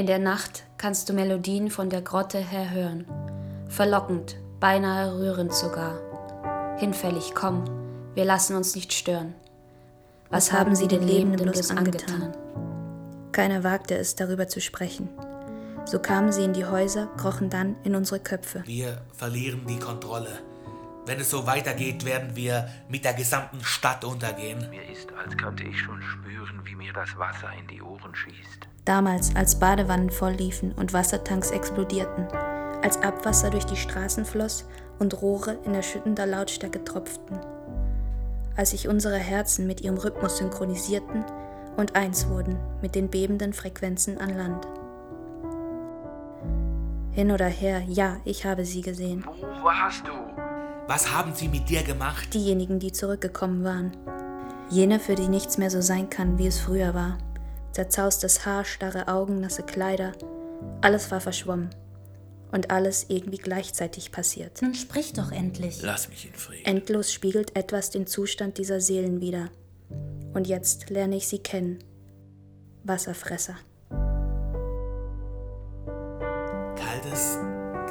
In der Nacht kannst du Melodien von der Grotte her hören. Verlockend, beinahe rührend sogar. Hinfällig, komm, wir lassen uns nicht stören. Was haben sie den Lebenden bloß angetan? Keiner wagte es, darüber zu sprechen. So kamen sie in die Häuser, krochen dann in unsere Köpfe. Wir verlieren die Kontrolle. Wenn es so weitergeht, werden wir mit der gesamten Stadt untergehen. Mir ist, als könnte ich schon spüren, wie mir das Wasser in die Ohren schießt. Damals, als Badewannen vollliefen und Wassertanks explodierten, als Abwasser durch die Straßen floss und Rohre in erschütternder Lautstärke tropften, als sich unsere Herzen mit ihrem Rhythmus synchronisierten und eins wurden mit den bebenden Frequenzen an Land. Hin oder her, ja, ich habe sie gesehen. Wo warst du? Was haben sie mit dir gemacht? Diejenigen, die zurückgekommen waren. Jene, für die nichts mehr so sein kann, wie es früher war. Zerzaustes Haar, starre Augen, nasse Kleider. Alles war verschwommen. Und alles irgendwie gleichzeitig passiert. Nun sprich doch endlich. Lass mich in Frieden. Endlos spiegelt etwas den Zustand dieser Seelen wider. Und jetzt lerne ich sie kennen. Wasserfresser. Kaltes,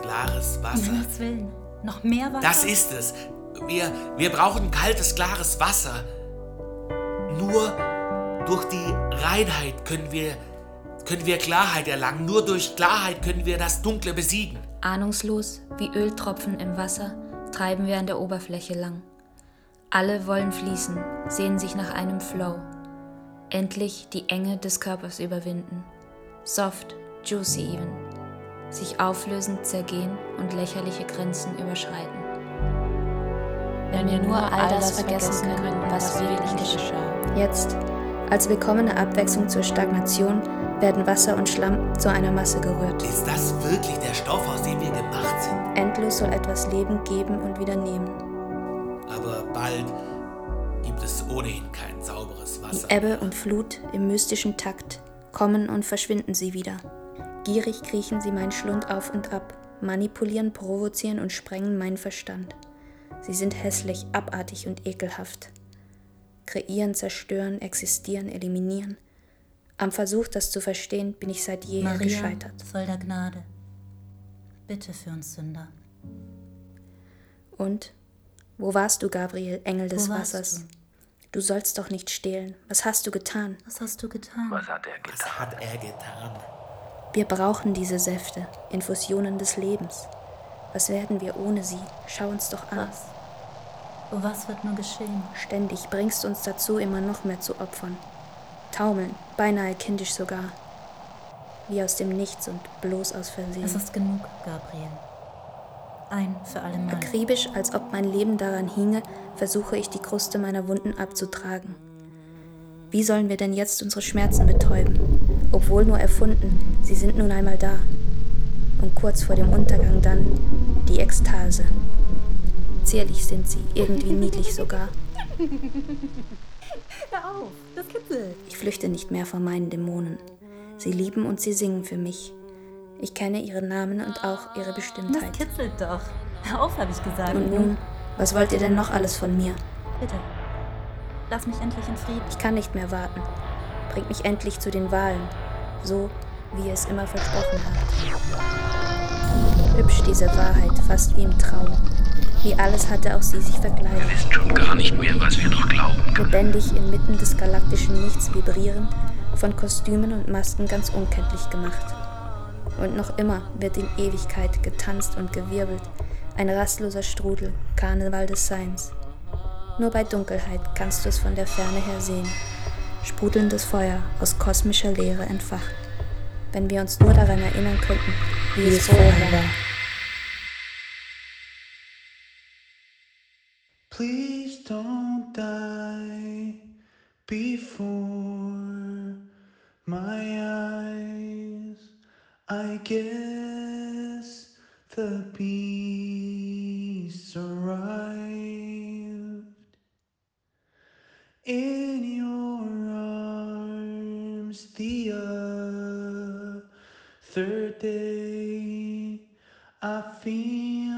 klares Um Wasser. Himmels Willen. Noch mehr Wasser? Das ist es. Wir, wir brauchen kaltes, klares Wasser. Nur durch die Reinheit können wir, können wir Klarheit erlangen. Nur durch Klarheit können wir das Dunkle besiegen. Ahnungslos wie Öltropfen im Wasser treiben wir an der Oberfläche lang. Alle wollen fließen, sehnen sich nach einem Flow. Endlich die Enge des Körpers überwinden. Soft, juicy even. Sich auflösen, zergehen und lächerliche Grenzen überschreiten. Wenn wir nur all das vergessen können, was wirklich geschah. Jetzt, als willkommene Abwechslung zur Stagnation, werden Wasser und Schlamm zu einer Masse gerührt. Ist das wirklich der Stoff, aus dem wir gemacht sind? Endlos soll etwas Leben geben und wieder nehmen. Aber bald gibt es ohnehin kein sauberes Wasser. Wie Ebbe und Flut im mystischen Takt kommen und verschwinden sie wieder. Gierig kriechen sie meinen Schlund auf und ab, manipulieren, provozieren und sprengen meinen Verstand. Sie sind hässlich, abartig und ekelhaft. Kreieren, zerstören, existieren, eliminieren. Am Versuch, das zu verstehen, bin ich seit jeher Maria, gescheitert. voll der Gnade. Bitte für uns Sünder. Und? Wo warst du, Gabriel, Engel des Wo warst Wassers? du? Du sollst doch nicht stehlen. Was hast du getan? Was hast du getan? Was hat er Was getan? hat er getan? Wir brauchen diese Säfte, Infusionen des Lebens. Was werden wir ohne sie? Schau uns doch an. Was? Oh, was wird nur geschehen? Ständig bringst uns dazu, immer noch mehr zu opfern. Taumeln, beinahe kindisch sogar. Wie aus dem Nichts und bloß aus Versehen. Es ist genug, Gabriel. Ein für alle Mal. Akribisch, als ob mein Leben daran hinge, versuche ich die Kruste meiner Wunden abzutragen. Wie sollen wir denn jetzt unsere Schmerzen betäuben? Obwohl nur erfunden, sie sind nun einmal da. Und kurz vor dem Untergang dann die Ekstase. Zierlich sind sie, irgendwie niedlich sogar. Hör auf, das kitzelt. Ich flüchte nicht mehr vor meinen Dämonen. Sie lieben und sie singen für mich. Ich kenne ihre Namen und auch ihre Das Bestimmtheit. kitzelt doch. Hör auf, habe ich gesagt. Und nun, was wollt ihr denn noch alles von mir? Bitte. Lass mich endlich in Frieden. Ich kann nicht mehr warten. Bringt mich endlich zu den Wahlen, so wie ihr es immer versprochen habt. Hübsch diese Wahrheit, fast wie im Traum. Wie alles hatte auch sie sich Wir verkleidet. wissen schon gar nicht mehr, was wir noch glauben können. Lebendig inmitten des galaktischen Nichts vibrierend, von Kostümen und Masken ganz unkenntlich gemacht. Und noch immer wird in Ewigkeit getanzt und gewirbelt, ein rastloser Strudel, Karneval des Seins. Nur bei Dunkelheit kannst du es von der Ferne her sehen. Sprudelndes Feuer aus kosmischer Leere entfacht. Wenn wir uns nur daran erinnern könnten, wie, es vorher war. Please don't die before my eyes. I guess the beast arrived. In your arms, the other day, I feel